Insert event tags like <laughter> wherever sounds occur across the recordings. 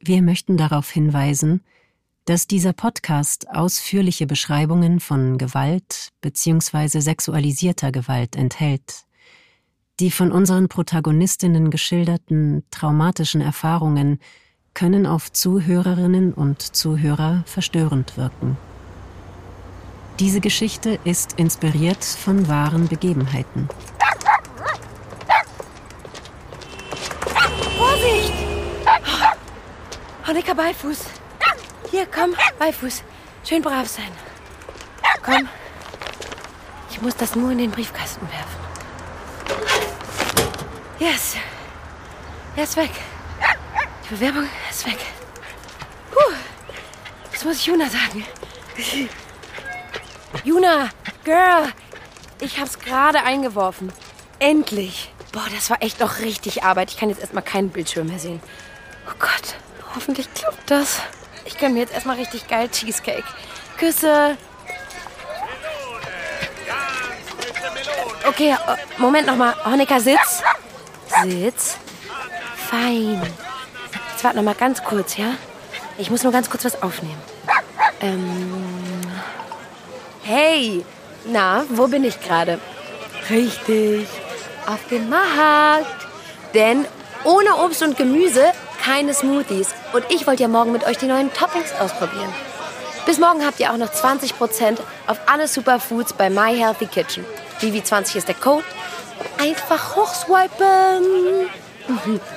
Wir möchten darauf hinweisen, dass dieser Podcast ausführliche Beschreibungen von Gewalt bzw. sexualisierter Gewalt enthält. Die von unseren Protagonistinnen geschilderten traumatischen Erfahrungen können auf Zuhörerinnen und Zuhörer verstörend wirken. Diese Geschichte ist inspiriert von wahren Begebenheiten. Honecker Beifuß. Hier, komm, Beifuß. Schön brav sein. Komm. Ich muss das nur in den Briefkasten werfen. Yes. Er ist weg. Die Bewerbung ist weg. Puh. Das muss ich Juna sagen. Juna, Girl. Ich hab's gerade eingeworfen. Endlich. Boah, das war echt noch richtig Arbeit. Ich kann jetzt erstmal keinen Bildschirm mehr sehen. Oh Gott, hoffentlich klappt das. Ich gönn mir jetzt erstmal richtig geil Cheesecake. Küsse. Okay, äh, Moment nochmal. Honecker, sitz. Sitz. Fein. Jetzt warte nochmal ganz kurz, ja? Ich muss nur ganz kurz was aufnehmen. Ähm. Hey! Na, wo bin ich gerade? Richtig. Auf dem Markt. Denn ohne Obst und Gemüse keine Smoothies. Und ich wollte ja morgen mit euch die neuen Toppings ausprobieren. Bis morgen habt ihr auch noch 20% auf alle Superfoods bei My Healthy Kitchen. Vivi20 ist der Code. Einfach hochswipen. Mhm. <laughs>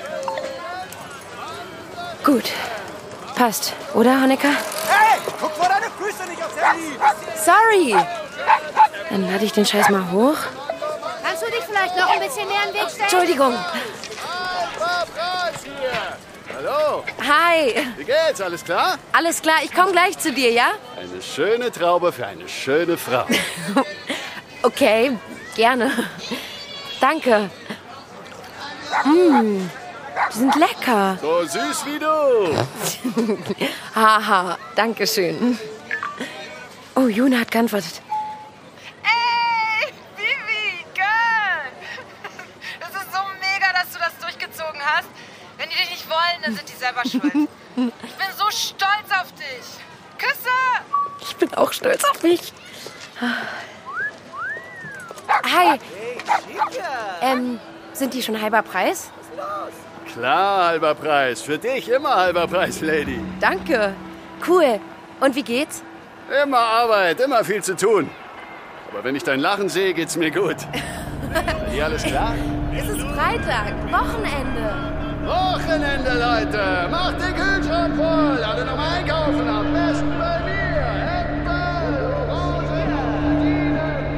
Gut. Passt, oder, Honecker? Hey, guck vor deine Füße nicht aufs Handy! Sorry. Dann lade ich den Scheiß mal hoch. Kannst du dich vielleicht noch ein bisschen näher an den Weg stellen? Entschuldigung. Hallo, Hi. wie geht's? Alles klar? Alles klar, ich komme gleich zu dir, ja? Eine schöne Traube für eine schöne Frau. <laughs> Okay, gerne. Danke. Mmh, die sind lecker. So süß wie du. <laughs> Haha, danke schön. Oh, Juna hat geantwortet. Ey, Vivi, Girl! Das ist so mega, dass du das durchgezogen hast. Wenn die dich nicht wollen, Ich bin so stolz auf dich. Küsse! Ich bin auch stolz auf mich. Hi. Ähm, sind die schon halber Preis? Klar, halber Preis. Für dich immer halber Preis, Lady. Danke. Cool. Und wie geht's? Immer Arbeit, immer viel zu tun. Aber wenn ich dein Lachen sehe, geht's mir gut. <laughs> Bei dir alles klar? Es ist Freitag, Wochenende. Wochenende, Leute. Macht den Kühlschrank voll. Alle noch mal einkaufen. Am besten bei mir. Äpfel, Orangen, Rosinen,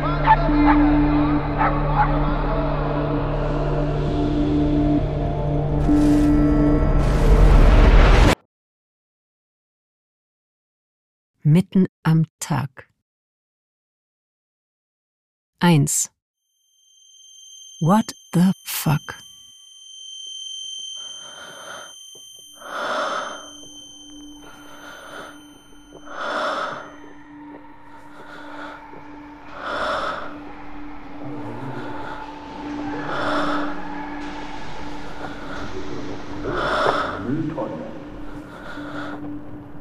Mitten am Tag. 1. What the fuck?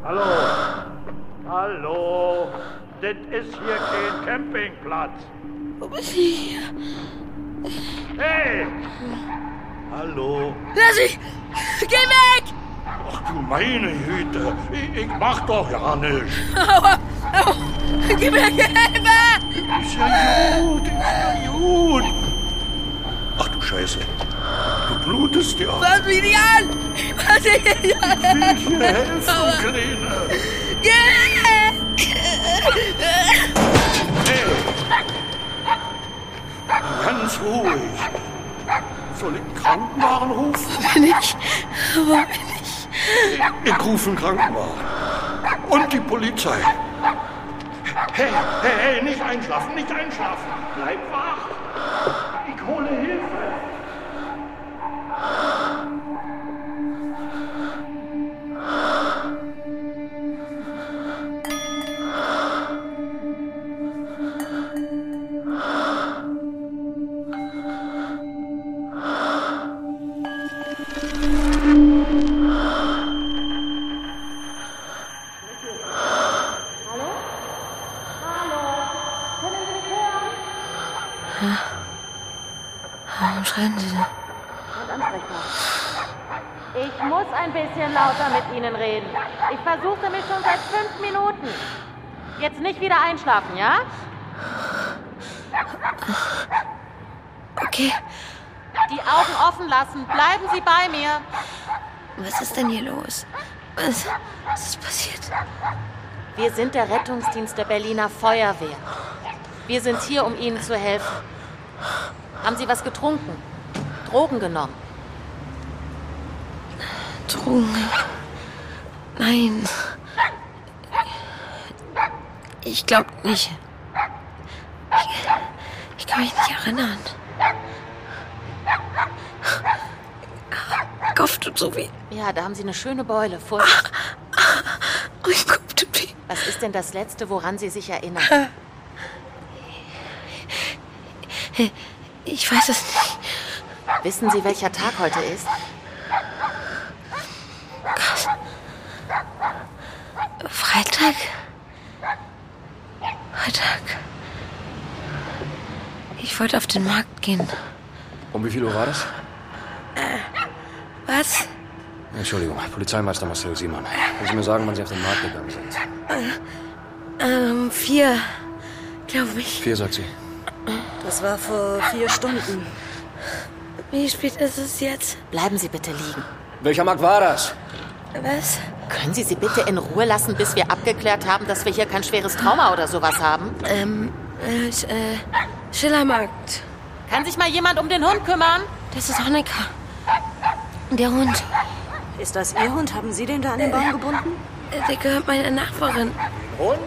Hallo. Hallo. Das ist hier kein Campingplatz. Wo bin ich? Hey. Hallo. Lass mich! Geh weg! Ach du meine Güte. Ich, ich mach doch ja nichts. Aua! Aua! Gib mir Hilfe! Ist ja gut. Ist ja gut. Ach du Scheiße. Du blutest ja. Fass mich nicht an! Ich will dir helfen, Kleine. Geh! Hey. Ganz ruhig. Soll ich Krankenwagen rufen? Bin ich? Wo bin ich? Ich rufe einen Krankenwagen. Und die Polizei. Hey, hey, hey, nicht einschlafen, nicht einschlafen. Bleib wach. Ich hole Hilfe. Lauter mit Ihnen reden. Ich versuche mich schon seit fünf Minuten. Jetzt nicht wieder einschlafen, ja? Okay, Die Augen offen lassen. Bleiben Sie bei mir. was ist denn hier los? Was, was ist passiert? Wir sind der Rettungsdienst der Berliner Feuerwehr. Wir sind hier, um Ihnen zu helfen. Haben Sie was getrunken? Drogen genommen? Drogen. Nein. Ich glaube nicht. Ich, ich kann mich nicht erinnern. Kopf tut so weh. Ja, da haben Sie eine schöne Beule. Vorsicht. Mein Kopf tut weh. Was ist denn das Letzte, woran Sie sich erinnern? Ich weiß es nicht. Wissen Sie, welcher Tag heute ist? Freitag? Freitag. Ich wollte auf den Markt gehen. Um wie viel Uhr war das? Was? Entschuldigung, Polizeimeister Marcel Simon. Können Sie mir sagen, wann Sie auf den Markt gegangen sind? Ähm, vier. Glaube ich. Vier, sagt sie. Das war vor vier Stunden. Wie spät ist es jetzt? Bleiben Sie bitte liegen. Welcher Markt war das? Was? Können Sie sie bitte in Ruhe lassen, bis wir abgeklärt haben, dass wir hier kein schweres Trauma oder sowas haben? Ähm, äh, äh, Schillermarkt. Kann sich mal jemand um den Hund kümmern? Das ist Honecker. Der Hund. Ist das Ihr Hund? Haben Sie den da an den Baum gebunden? äh, Der gehört meiner Nachbarin. Und?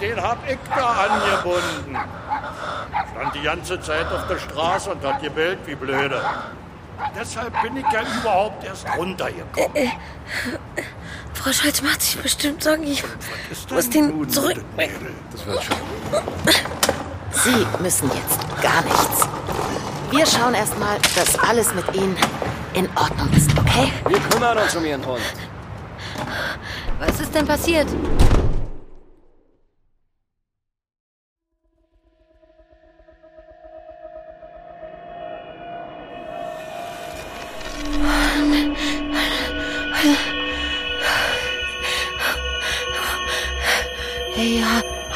Den hab ich da angebunden. Stand die ganze Zeit auf der Straße und hat gebellt wie blöde. Deshalb bin ich ja überhaupt erst runtergekommen. Frau Scholz macht sich bestimmt Sorgen. Ich muss den zurückbringen. Das wird schon. Sie müssen jetzt gar nichts. Wir schauen erst mal, dass alles mit Ihnen in Ordnung ist, okay? Wir kümmern uns um Ihren Hund. Was ist denn passiert?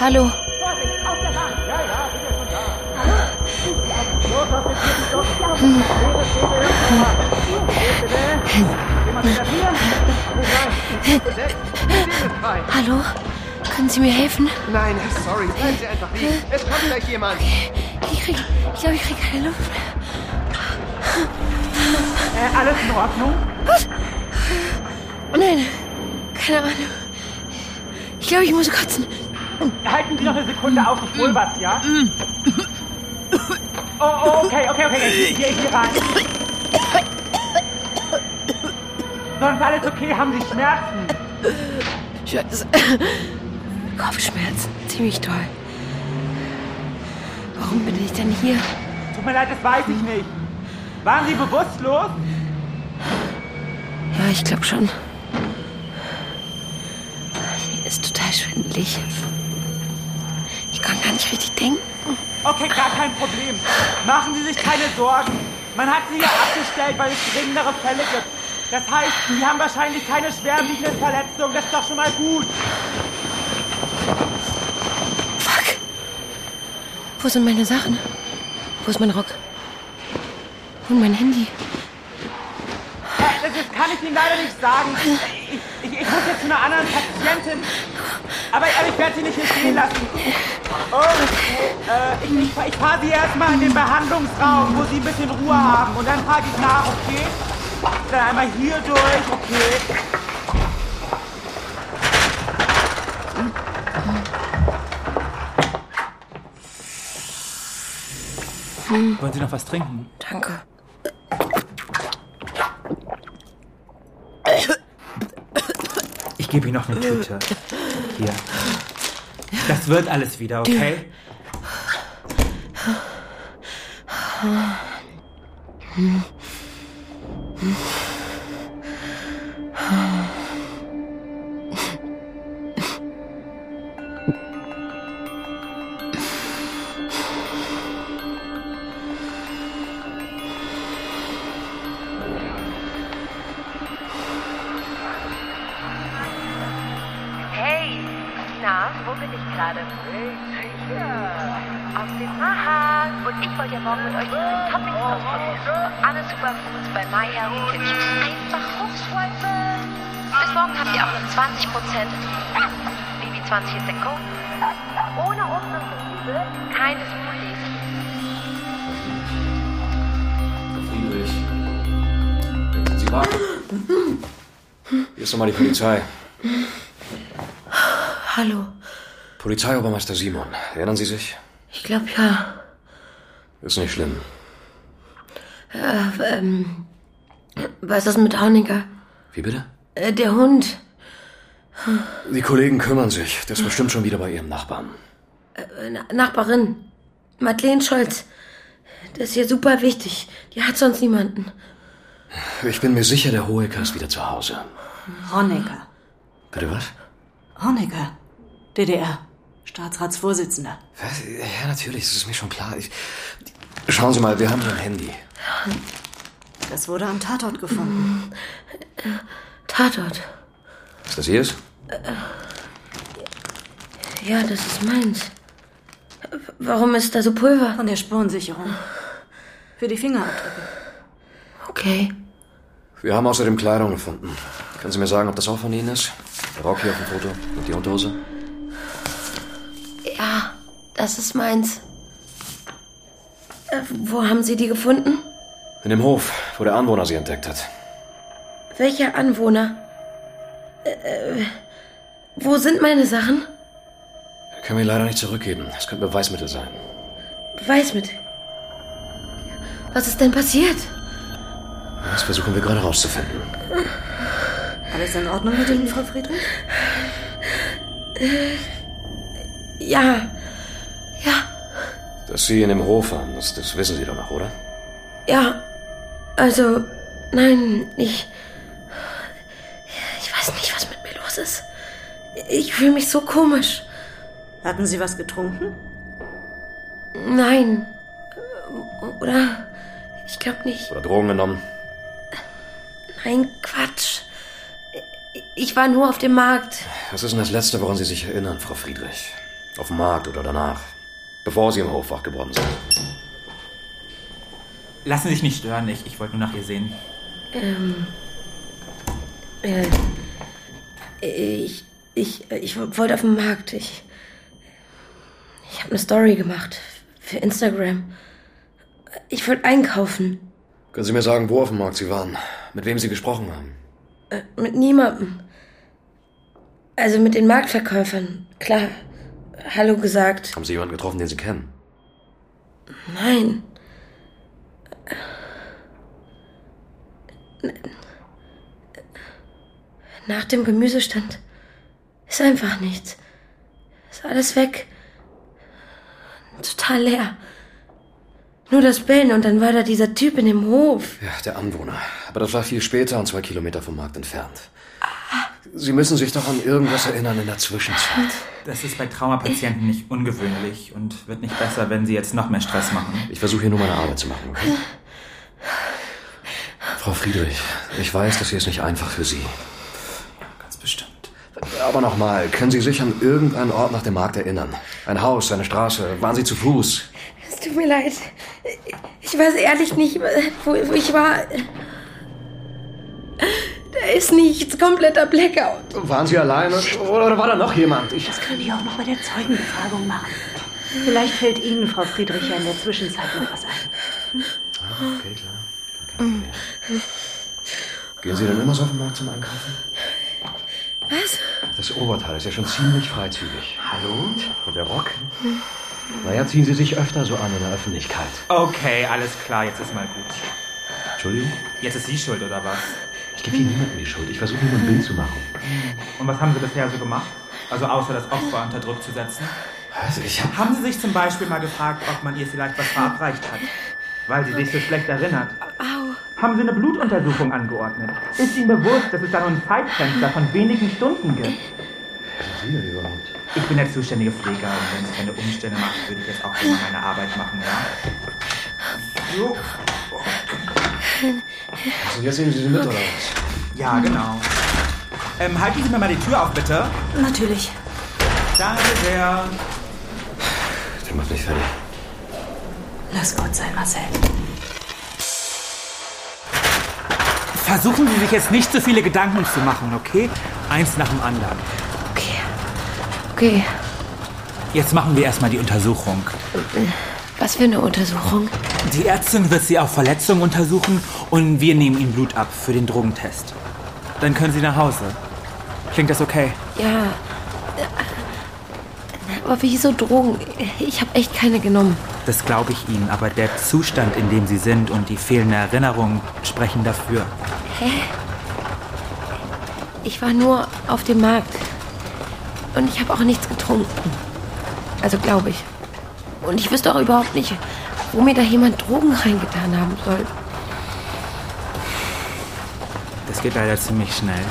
Hallo. Hallo? Können Sie mir helfen? Nein, sorry, bleiben Sie einfach liegen. Es kommt gleich jemand. Ich krieg, ich glaube, ich krieg keine Luft mehr. Äh, alles in Ordnung? Nein, keine Ahnung. Ich glaube, ich muss kotzen. Halten Sie noch eine Sekunde auf, ich hol was, ja? Oh, oh, okay, okay, okay. Hier, hier rein. Sonst alles okay? Haben Sie Schmerzen? Scheiße. Kopfschmerzen, ziemlich toll. Warum bin ich denn hier? Tut mir leid, das weiß ich nicht. Waren Sie bewusstlos? Ja, ich glaube schon. Mir ist total schwindelig. Ich kann gar nicht richtig denken. Okay, gar kein Problem. Machen Sie sich keine Sorgen. Man hat Sie ja abgestellt, weil es dringendere Fälle gibt. Das heißt, Sie haben wahrscheinlich keine schwerwiegenden Verletzungen. Das ist doch schon mal gut. Fuck. Wo sind meine Sachen? Wo ist mein Rock? Und mein Handy? Äh, Das, das kann ich Ihnen leider nicht sagen. Ich, ich, ich muss jetzt zu einer anderen Patientin. Aber, aber ich werde Sie nicht hier stehen lassen. Und äh, ich, ich, ich fahre Sie erstmal in den Behandlungsraum, wo Sie ein bisschen Ruhe haben. Und dann frage ich nach, okay? Dann einmal hier durch, okay? Wollen Sie noch was trinken? Danke. Ich gebe Ihnen noch eine Tüte. Hier. Das wird alles wieder, okay? Baby 20 ist der Code. Ohne Obst und Gemüse, keine Smoothies. Friedrich. Sie warten. Hier ist nochmal die Polizei. Hallo. Polizeiobermeister Simon. Erinnern Sie sich? Ich glaube ja. Ist nicht schlimm. Äh, ähm, was ist mit Honecker? Wie bitte? Äh, der Hund. Die Kollegen kümmern sich. Der ist bestimmt schon wieder bei ihrem Nachbarn. Äh, Na- Nachbarin. Madeleine Scholz. Das ist hier super wichtig. Die hat sonst niemanden. Ich bin mir sicher, der Hohecker ist wieder zu Hause. Honecker. Bitte was? Honecker. DDR. Staatsratsvorsitzender. Was? Ja, natürlich, das ist mir schon klar. Ich... Schauen Sie mal, wir haben hier ein Handy. Das wurde am Tatort gefunden. Tatort. Ist das Ihres? Ja, das ist meins. Warum ist da so Pulver? Von der Spurensicherung. Für die Fingerabdrücke. Okay. Wir haben außerdem Kleidung gefunden. Können Sie mir sagen, ob das auch von Ihnen ist? Der Rock hier auf dem Foto und die Unterhose? Ja, das ist meins. Äh, wo haben Sie die gefunden? In dem Hof, wo der Anwohner sie entdeckt hat. Welcher Anwohner? Äh, äh, wo sind meine Sachen? Können wir leider nicht zurückgeben. Es könnte Beweismittel sein. Beweismittel. Was ist denn passiert? Das versuchen wir gerade rauszufinden. Alles in Ordnung mit Ihnen, Frau Friedrich? Äh, ja, Dass Sie in dem Hof waren, das, das wissen Sie doch noch, oder? ja. Also, nein, ich. Ich weiß nicht, was mit mir los ist. Ich fühle mich so komisch. Hatten Sie was getrunken? Nein. Oder? Ich glaube nicht. Oder Drogen genommen? Nein, Quatsch. Ich war nur auf dem Markt. Was ist denn das Letzte, woran Sie sich erinnern, Frau Friedrich? Auf dem Markt oder danach? Bevor Sie im Hof wach geworden sind. Lassen Sie sich nicht stören, ich, ich wollte nur nach ihr sehen. Ähm. Äh, ich. Ich. Ich wollte auf den Markt. Ich. Ich habe eine Story gemacht. Für Instagram. Ich wollte einkaufen. Können Sie mir sagen, wo auf dem Markt Sie waren? Mit wem Sie gesprochen haben? Äh, mit niemandem. Also mit den Marktverkäufern. Klar. Hallo gesagt. Haben Sie jemanden getroffen, den Sie kennen? Nein. Nach dem Gemüsestand ist einfach nichts. Ist alles weg. Total leer. Nur das Bellen und dann war da dieser Typ in dem Hof. Ja, der Anwohner. Aber das war viel später und zwei Kilometer vom Markt entfernt. Sie müssen sich doch an irgendwas erinnern in der Zwischenzeit. Das ist bei Traumapatienten nicht ungewöhnlich und wird nicht besser, wenn sie jetzt noch mehr Stress machen. Ich versuche hier nur meine Arbeit zu machen, okay? Frau Friedrich, ich weiß, das hier ist nicht einfach für Sie. Aber nochmal, können Sie sich an irgendeinen Ort nach dem Markt erinnern? Ein Haus, eine Straße? Waren Sie zu Fuß? Es tut mir leid. Ich weiß ehrlich nicht, wo, wo ich war. Da ist nichts, kompletter Blackout. Waren Sie alleine? Oder war da noch jemand? Ich Das könnte ich auch noch bei der Zeugenbefragung machen. Vielleicht fällt Ihnen, Frau Friedrich, ja in der Zwischenzeit noch was ein. Okay, klar. Gehen Sie denn immer so auf den Markt zum Einkaufen? Was? Das Oberteil ist ja schon ziemlich freizügig. Hallo? Und der Rock? Naja, ziehen Sie sich öfter so an in der Öffentlichkeit. Okay, alles klar, jetzt ist mal gut. Entschuldigung? Jetzt ist sie schuld, oder was? Ich gebe hier niemandem die Schuld. Ich versuche nur ein Bild zu machen. Und was haben Sie bisher so gemacht? Also außer das Opfer unter Druck zu setzen? Also ich hab... Haben Sie sich zum Beispiel mal gefragt, ob man ihr vielleicht was verabreicht hat? Weil sie sich so schlecht erinnert. Au. Haben Sie eine Blutuntersuchung angeordnet? Ist Ihnen bewusst, dass es da nur ein Zeitfenster von wenigen Stunden gibt? Sind Sie denn überhaupt? Ich bin der zuständige Pfleger und wenn es keine Umstände macht, würde ich jetzt auch immer meine Arbeit machen, ja? So. Also jetzt nehmen Sie sie mit, oder was? Ja, genau. Ähm, halten Sie mir mal die Tür auf, bitte. Natürlich. Danke sehr. Der macht mich fertig. Lass gut sein, Marcel. Versuchen Sie sich jetzt nicht so viele Gedanken zu machen, okay? Eins nach dem anderen. Okay. Jetzt machen wir erstmal die Untersuchung. Was für eine Untersuchung? Die Ärztin wird Sie auf Verletzungen untersuchen und wir nehmen Ihnen Blut ab für den Drogentest. Dann können Sie nach Hause. Klingt das okay? Ja. Aber wieso Drogen? Ich habe echt keine genommen. Das glaube ich Ihnen, aber der Zustand, in dem Sie sind und die fehlende Erinnerung sprechen dafür. Hä? Ich war nur auf dem Markt. Und ich habe auch nichts getrunken. Also glaube ich. Und ich wüsste auch überhaupt nicht, wo mir da jemand Drogen reingetan haben soll. Das geht leider ziemlich schnell.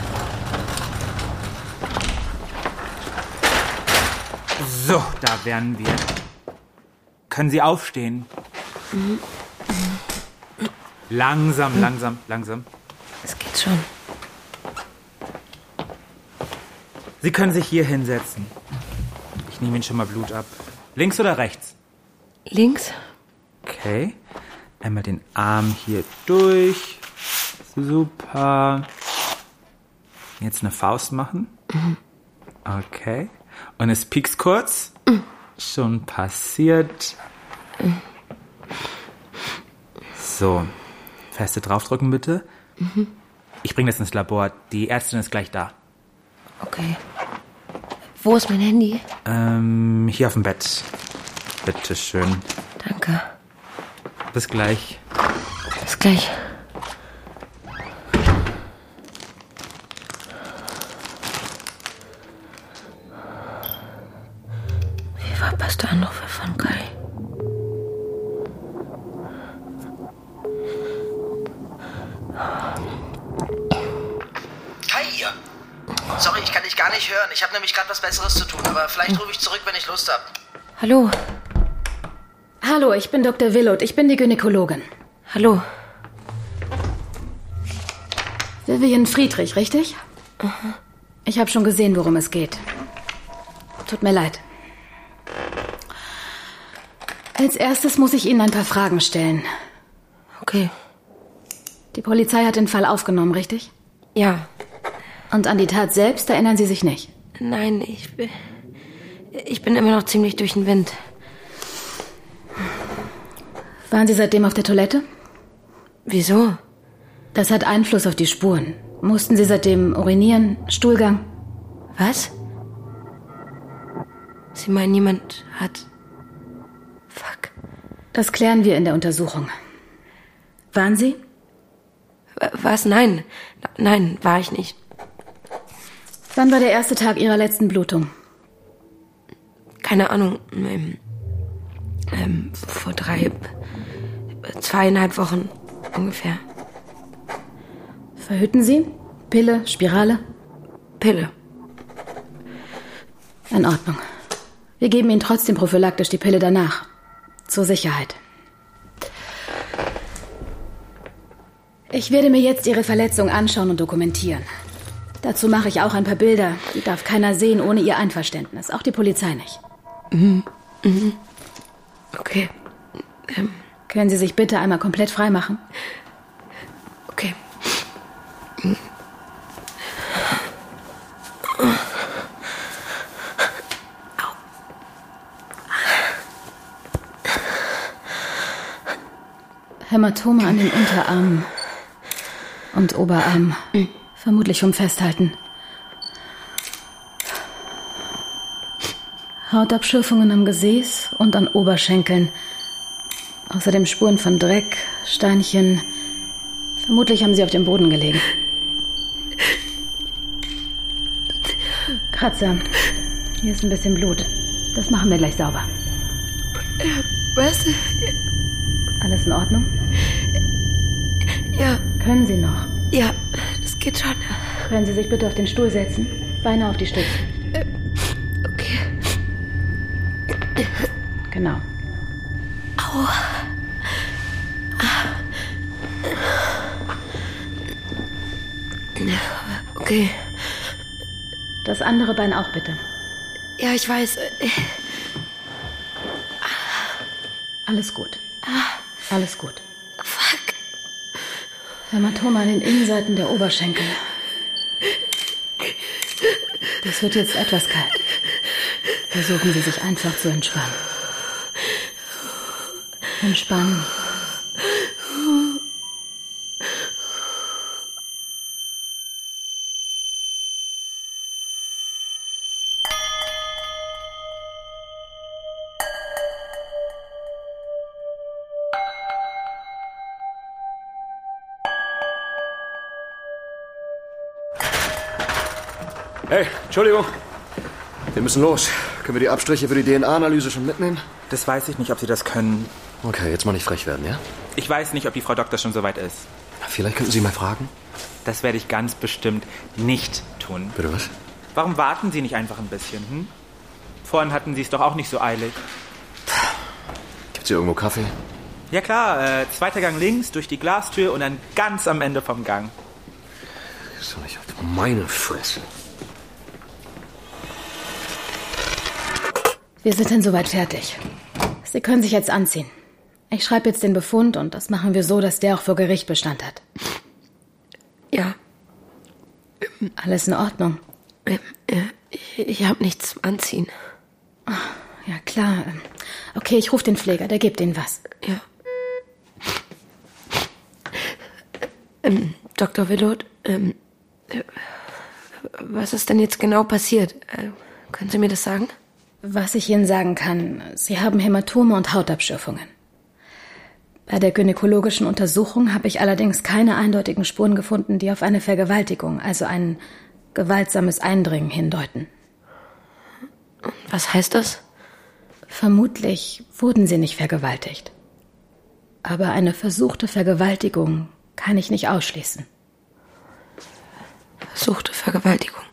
So, da wären wir. Können Sie aufstehen? Langsam, langsam, langsam. Schon. Sie können sich hier hinsetzen. Ich nehme Ihnen schon mal Blut ab. Links oder rechts? Links? Okay. Einmal den Arm hier durch. Super. Jetzt eine Faust machen. Okay. Und es piekst kurz. Schon passiert. So. Feste draufdrücken bitte. Ich bringe das ins Labor. Die Ärztin ist gleich da. Okay. Wo ist mein Handy? Ähm, hier auf dem Bett. Bitte schön. Danke. Bis gleich. Bis gleich. Sorry, ich kann dich gar nicht hören. Ich habe nämlich gerade was Besseres zu tun, aber vielleicht rufe ich zurück, wenn ich Lust habe. Hallo. Hallo, ich bin Dr. Willot. Ich bin die Gynäkologin. Hallo. Vivian Friedrich, richtig? Ich habe schon gesehen, worum es geht. Tut mir leid. Als erstes muss ich Ihnen ein paar Fragen stellen. Okay. Die Polizei hat den Fall aufgenommen, richtig? Ja. Und an die Tat selbst erinnern Sie sich nicht? Nein, ich bin. Ich bin immer noch ziemlich durch den Wind. Waren Sie seitdem auf der Toilette? Wieso? Das hat Einfluss auf die Spuren. Mussten Sie seitdem urinieren, Stuhlgang? Was? Sie meinen, jemand hat. Fuck. Das klären wir in der Untersuchung. Waren Sie? Was? Nein. Nein, war ich nicht. Wann war der erste Tag Ihrer letzten Blutung? Keine Ahnung. Ähm, ähm, vor drei. zweieinhalb Wochen ungefähr. Verhüten Sie? Pille, Spirale? Pille. In Ordnung. Wir geben Ihnen trotzdem prophylaktisch die Pille danach. Zur Sicherheit. Ich werde mir jetzt Ihre Verletzung anschauen und dokumentieren. Dazu mache ich auch ein paar Bilder. Die darf keiner sehen ohne Ihr Einverständnis. Auch die Polizei nicht. Mhm. Mhm. Okay. Ähm, Können Sie sich bitte einmal komplett frei machen? okay. Hämatome an den Unterarmen und Oberarm. Vermutlich vom Festhalten. Hautabschürfungen am Gesäß und an Oberschenkeln. Außerdem Spuren von Dreck, Steinchen. Vermutlich haben sie auf dem Boden gelegen. Kratzer. Hier ist ein bisschen Blut. Das machen wir gleich sauber. Was? Alles in Ordnung? Ja, Können Sie noch? ja, geht schon. Können Sie sich bitte auf den Stuhl setzen? Beine auf die Stütze. Okay. Genau. Au. Okay. Das andere Bein auch bitte. Ja, ich weiß. Äh, Alles gut. Alles gut. Hämatome an den Innenseiten der Oberschenkel. Das wird jetzt etwas kalt. Versuchen Sie sich einfach zu entspannen. Entspannen. Hey, Entschuldigung. Wir müssen los. Können wir die Abstriche für die DNA-Analyse schon mitnehmen? Das weiß ich nicht, ob Sie das können. Okay, jetzt mal nicht frech werden, ja? Ich weiß nicht, ob die Frau Doktor schon soweit ist. Vielleicht könnten Sie mal fragen. Das werde ich ganz bestimmt nicht tun. Bitte was? Warum warten Sie nicht einfach ein bisschen, hm? Vorhin hatten Sie es doch auch nicht so eilig. Gibt's hier irgendwo Kaffee? Ja klar, äh, zweiter Gang links, durch die Glastür und dann ganz am Ende vom Gang. Ist doch nicht auf meine Fresse. Wir sind dann soweit fertig. Sie können sich jetzt anziehen. Ich schreibe jetzt den Befund und das machen wir so, dass der auch vor Gericht Bestand hat. Ja. Alles in Ordnung. Ich, ich habe nichts zum Anziehen. Ja, klar. Okay, ich rufe den Pfleger, der gibt Ihnen was. Ja. Ähm, Dr. Willot, ähm, äh, was ist denn jetzt genau passiert? Äh, können Sie mir das sagen? Was ich Ihnen sagen kann, Sie haben Hämatome und Hautabschürfungen. Bei der gynäkologischen Untersuchung habe ich allerdings keine eindeutigen Spuren gefunden, die auf eine Vergewaltigung, also ein gewaltsames Eindringen hindeuten. Was heißt das? Vermutlich wurden Sie nicht vergewaltigt. Aber eine versuchte Vergewaltigung kann ich nicht ausschließen. Versuchte Vergewaltigung.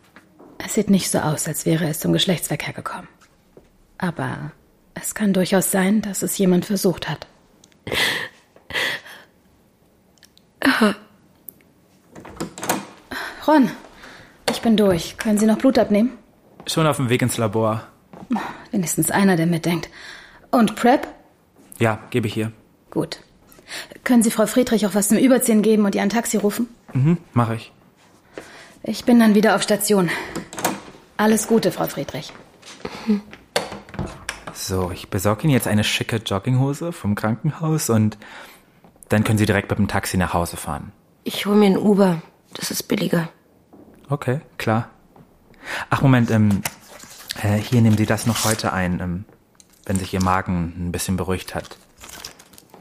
Es sieht nicht so aus, als wäre es zum Geschlechtsverkehr gekommen. Aber es kann durchaus sein, dass es jemand versucht hat. <laughs> Ron, ich bin durch. Können Sie noch Blut abnehmen? Schon auf dem Weg ins Labor. Wenigstens einer, der mitdenkt. Und Prep? Ja, gebe ich hier. Gut. Können Sie Frau Friedrich auch was zum Überziehen geben und ihr ein Taxi rufen? Mhm, mache ich. Ich bin dann wieder auf Station. Alles Gute, Frau Friedrich. So, ich besorge Ihnen jetzt eine schicke Jogginghose vom Krankenhaus und dann können Sie direkt mit dem Taxi nach Hause fahren. Ich hole mir ein Uber. Das ist billiger. Okay, klar. Ach, Moment, ähm, äh, hier nehmen Sie das noch heute ein, ähm, wenn sich Ihr Magen ein bisschen beruhigt hat.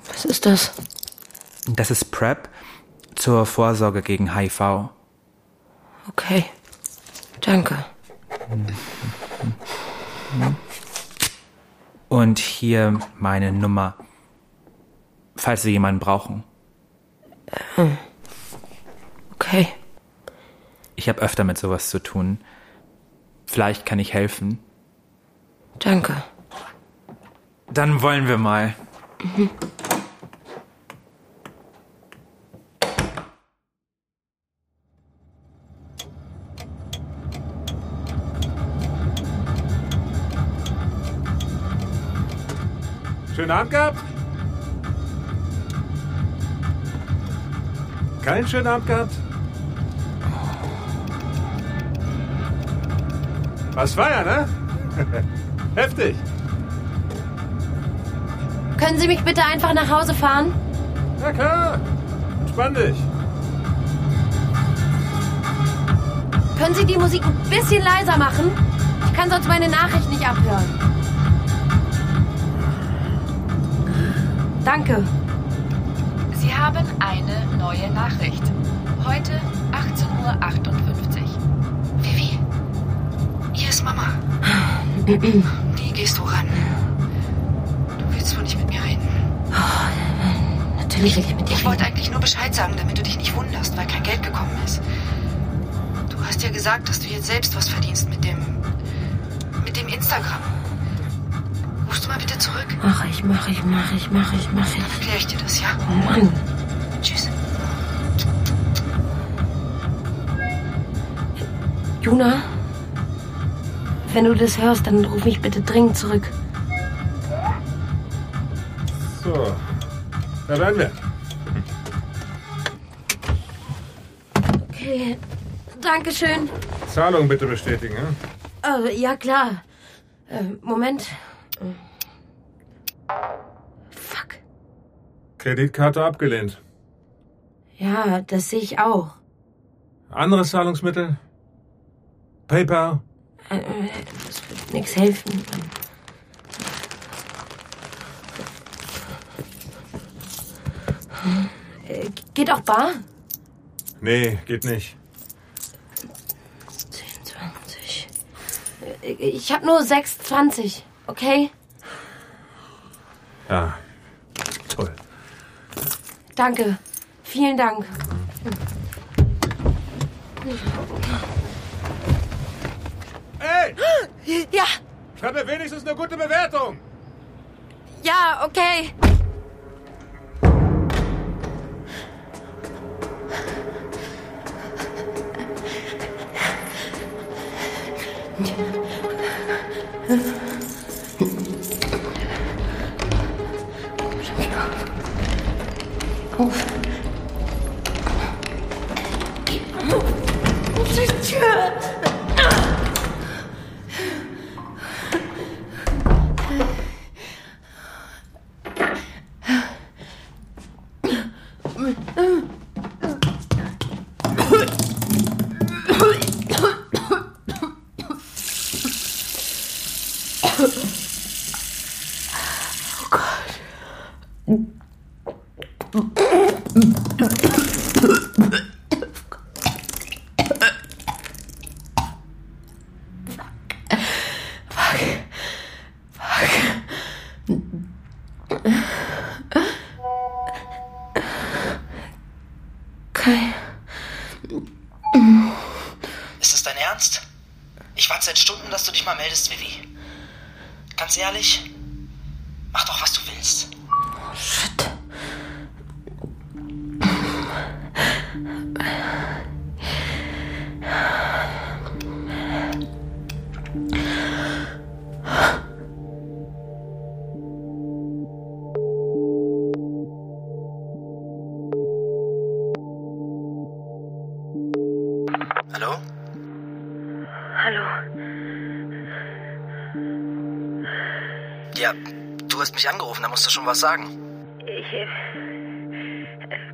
Was ist das? Das ist PrEP zur Vorsorge gegen HIV. Okay. Danke. <laughs> Und hier meine Nummer, falls Sie jemanden brauchen. Okay. Ich habe öfter mit sowas zu tun. Vielleicht kann ich helfen. Danke. Dann wollen wir mal. Mhm. Schönen Abend gehabt? Keinen schönen Abend gehabt? Was feiern, ne? <laughs> Heftig. Können Sie mich bitte einfach nach Hause fahren? Na klar. Entspann dich. Können Sie die Musik ein bisschen leiser machen? Ich kann sonst meine Nachricht nicht abhören. Danke. Sie haben eine neue Nachricht. Heute 18.58 Uhr. Vivi, hier ist Mama. <sighs> Wie gehst du ran? Du willst wohl nicht mit mir reden. Natürlich will ich mit dir Ich wollte eigentlich nur Bescheid sagen, damit du dich nicht wunderst, weil kein Geld gekommen ist. Du hast ja gesagt, dass du jetzt selbst was verdienst mit dem. mit dem Instagram. Bitte zurück? Mach ich, mach ich, mach ich, mach ich, mach ich. Dann erkläre ich dir das, ja? Oh Mann. Tschüss. Juna? wenn du das hörst, dann ruf mich bitte dringend zurück. So, da werden wir. Okay, Dankeschön. Zahlung bitte bestätigen. Ja? Äh, ja, klar. Äh, Moment. Kreditkarte abgelehnt. Ja, das sehe ich auch. Anderes Zahlungsmittel? PayPal? Äh, äh, das wird nichts helfen. Äh, Geht auch bar? Nee, geht nicht. 20. Äh, Ich habe nur 6,20, okay? Ja, toll. Danke. Vielen Dank. Hey! <gasps> Ja, Schreib mir wenigstens eine gute Bewertung. ja, okay. Auf. <laughs> mal meldest, Vivi. Ganz ehrlich, da musst du schon was sagen. Ich. Äh,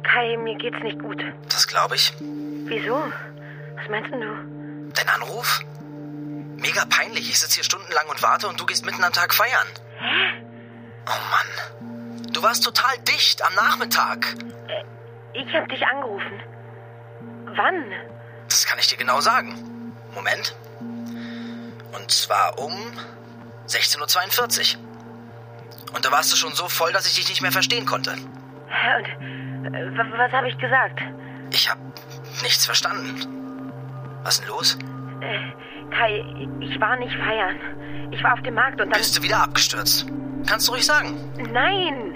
Kai, mir geht's nicht gut. Das glaube ich. Wieso? Was meinst denn du? Dein Anruf? Mega peinlich. Ich sitze hier stundenlang und warte und du gehst mitten am Tag feiern. Hä? Oh Mann. Du warst total dicht am Nachmittag. Ich hab dich angerufen. Wann? Das kann ich dir genau sagen. Moment. Und zwar um 16.42 Uhr. Und da warst du schon so voll, dass ich dich nicht mehr verstehen konnte. Und äh, wa- was habe ich gesagt? Ich hab nichts verstanden. Was ist denn los? Äh, Kai, ich war nicht feiern. Ich war auf dem Markt und dann. Bist du wieder abgestürzt? Kannst du ruhig sagen. Nein!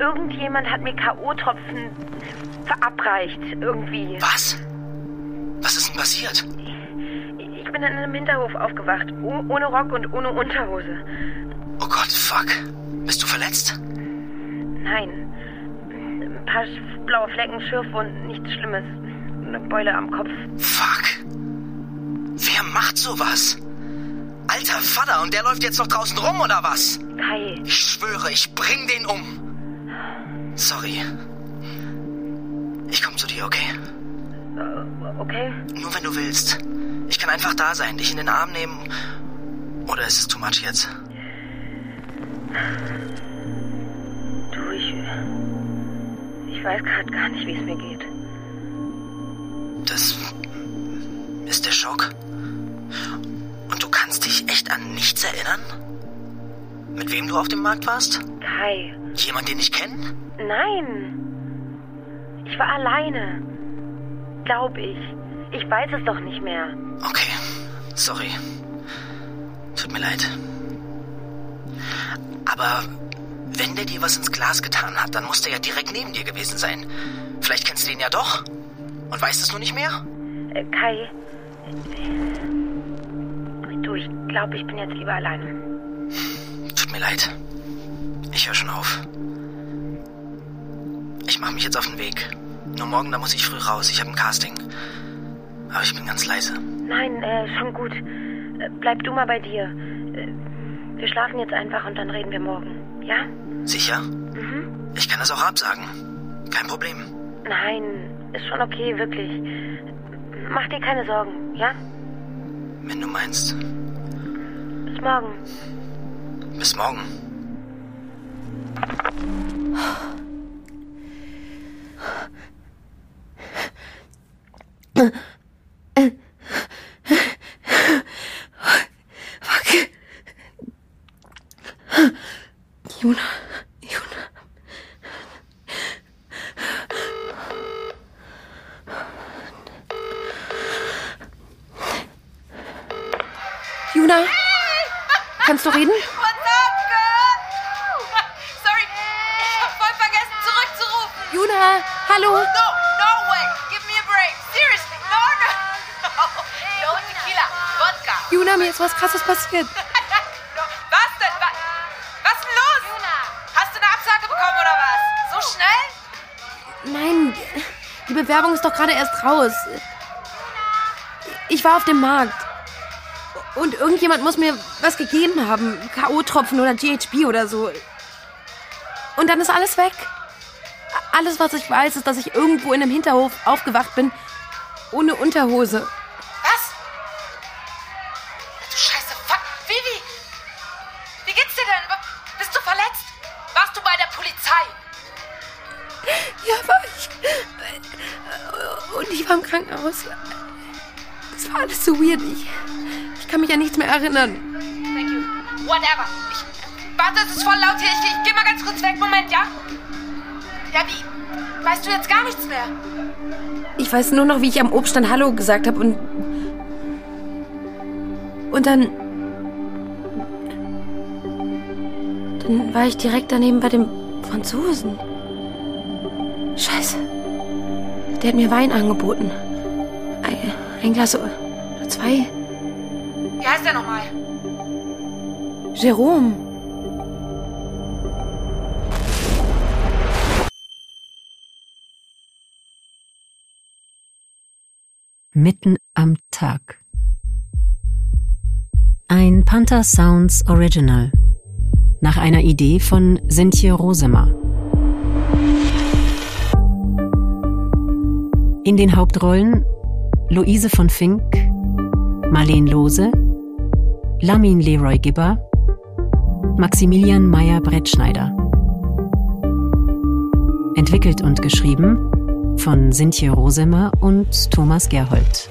Irgendjemand hat mir K.O.-Tropfen verabreicht. Irgendwie. Was? Was ist denn passiert? Ich bin in einem Hinterhof aufgewacht. Oh, ohne Rock und ohne Unterhose. Gott, fuck. Bist du verletzt? Nein. Ein paar blaue Flecken, Schürfwunden, nichts Schlimmes. Eine Beule am Kopf. Fuck. Wer macht sowas? Alter Vater, und der läuft jetzt noch draußen rum, oder was? Kai. Ich schwöre, ich bring den um. Sorry. Ich komm zu dir, okay? Äh, okay? Nur wenn du willst. Ich kann einfach da sein, dich in den Arm nehmen. Oder ist es too much jetzt? Du, ich. Ich weiß gerade gar nicht, wie es mir geht. Das ist der Schock. Und du kannst dich echt an nichts erinnern? Mit wem du auf dem Markt warst? Kai. Jemand, den ich kenne? Nein. Ich war alleine. Glaub ich. Ich weiß es doch nicht mehr. Okay, sorry. Tut mir leid. Aber wenn der dir was ins Glas getan hat, dann muss der ja direkt neben dir gewesen sein. Vielleicht kennst du den ja doch. Und weißt es nur nicht mehr? Äh, Kai. Du, ich glaube, ich bin jetzt lieber alleine. Tut mir leid. Ich höre schon auf. Ich mache mich jetzt auf den Weg. Nur morgen, da muss ich früh raus. Ich habe ein Casting. Aber ich bin ganz leise. Nein, äh, schon gut. Äh, bleib du mal bei dir. Wir schlafen jetzt einfach und dann reden wir morgen. Ja? Sicher? Mhm. Ich kann das auch absagen. Kein Problem. Nein, ist schon okay, wirklich. Mach dir keine Sorgen, ja? Wenn du meinst. Bis morgen. Bis morgen. Fuck. Juna, Juna. Juna? Kannst du reden? What's up, girl? Sorry, ich hab voll vergessen zurückzurufen. Juna, hallo? No, no way. Give me a break. Seriously, no, no. <laughs> No Tequila, Wodka. Juna, mir ist was krasses passiert. Die Bewerbung ist doch gerade erst raus. Ich war auf dem Markt. Und irgendjemand muss mir was gegeben haben. K.O.-Tropfen oder GHB oder so. Und dann ist alles weg. Alles, was ich weiß, ist, dass ich irgendwo in einem Hinterhof aufgewacht bin. Ohne Unterhose. Ich war im Krankenhaus. Das war alles so weird. Ich, ich kann mich an nichts mehr erinnern. Thank you. Whatever. Ich, warte, es ist voll laut hier. Ich, ich geh mal ganz kurz weg. Moment, ja? Ja, wie? Weißt du jetzt gar nichts mehr? Ich weiß nur noch, wie ich am Obststand Hallo gesagt habe und. Und dann. Dann war ich direkt daneben bei dem Franzosen. Scheiße. Der hat mir Wein angeboten. Ein, ein Glas oder zwei. Wie heißt der nochmal? Jerome. Mitten am Tag. Ein Panther Sounds Original. Nach einer Idee von Sintje Rosemer. In den Hauptrollen Luise von Fink, Marleen Lose, Lamin Leroy Gibber, Maximilian Meyer-Brettschneider. Entwickelt und geschrieben von Sintje Rosemer und Thomas Gerhold.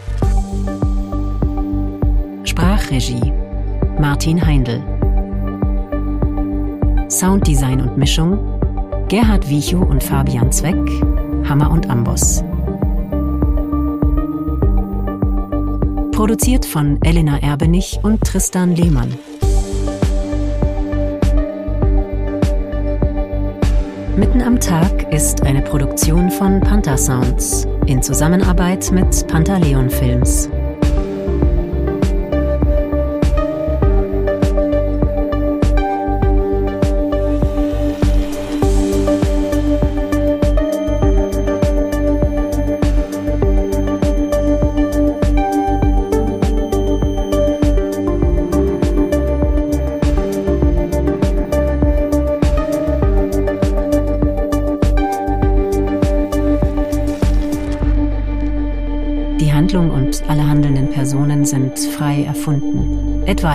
Sprachregie Martin Heindl. Sounddesign und Mischung Gerhard Wiechow und Fabian Zweck, Hammer und Amboss. Produziert von Elena Erbenich und Tristan Lehmann. Mitten am Tag ist eine Produktion von Panther Sounds in Zusammenarbeit mit Pantaleon Films.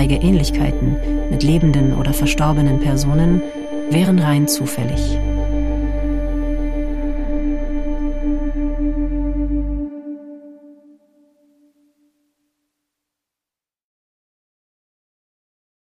Etwaige Ähnlichkeiten mit lebenden oder verstorbenen Personen wären rein zufällig.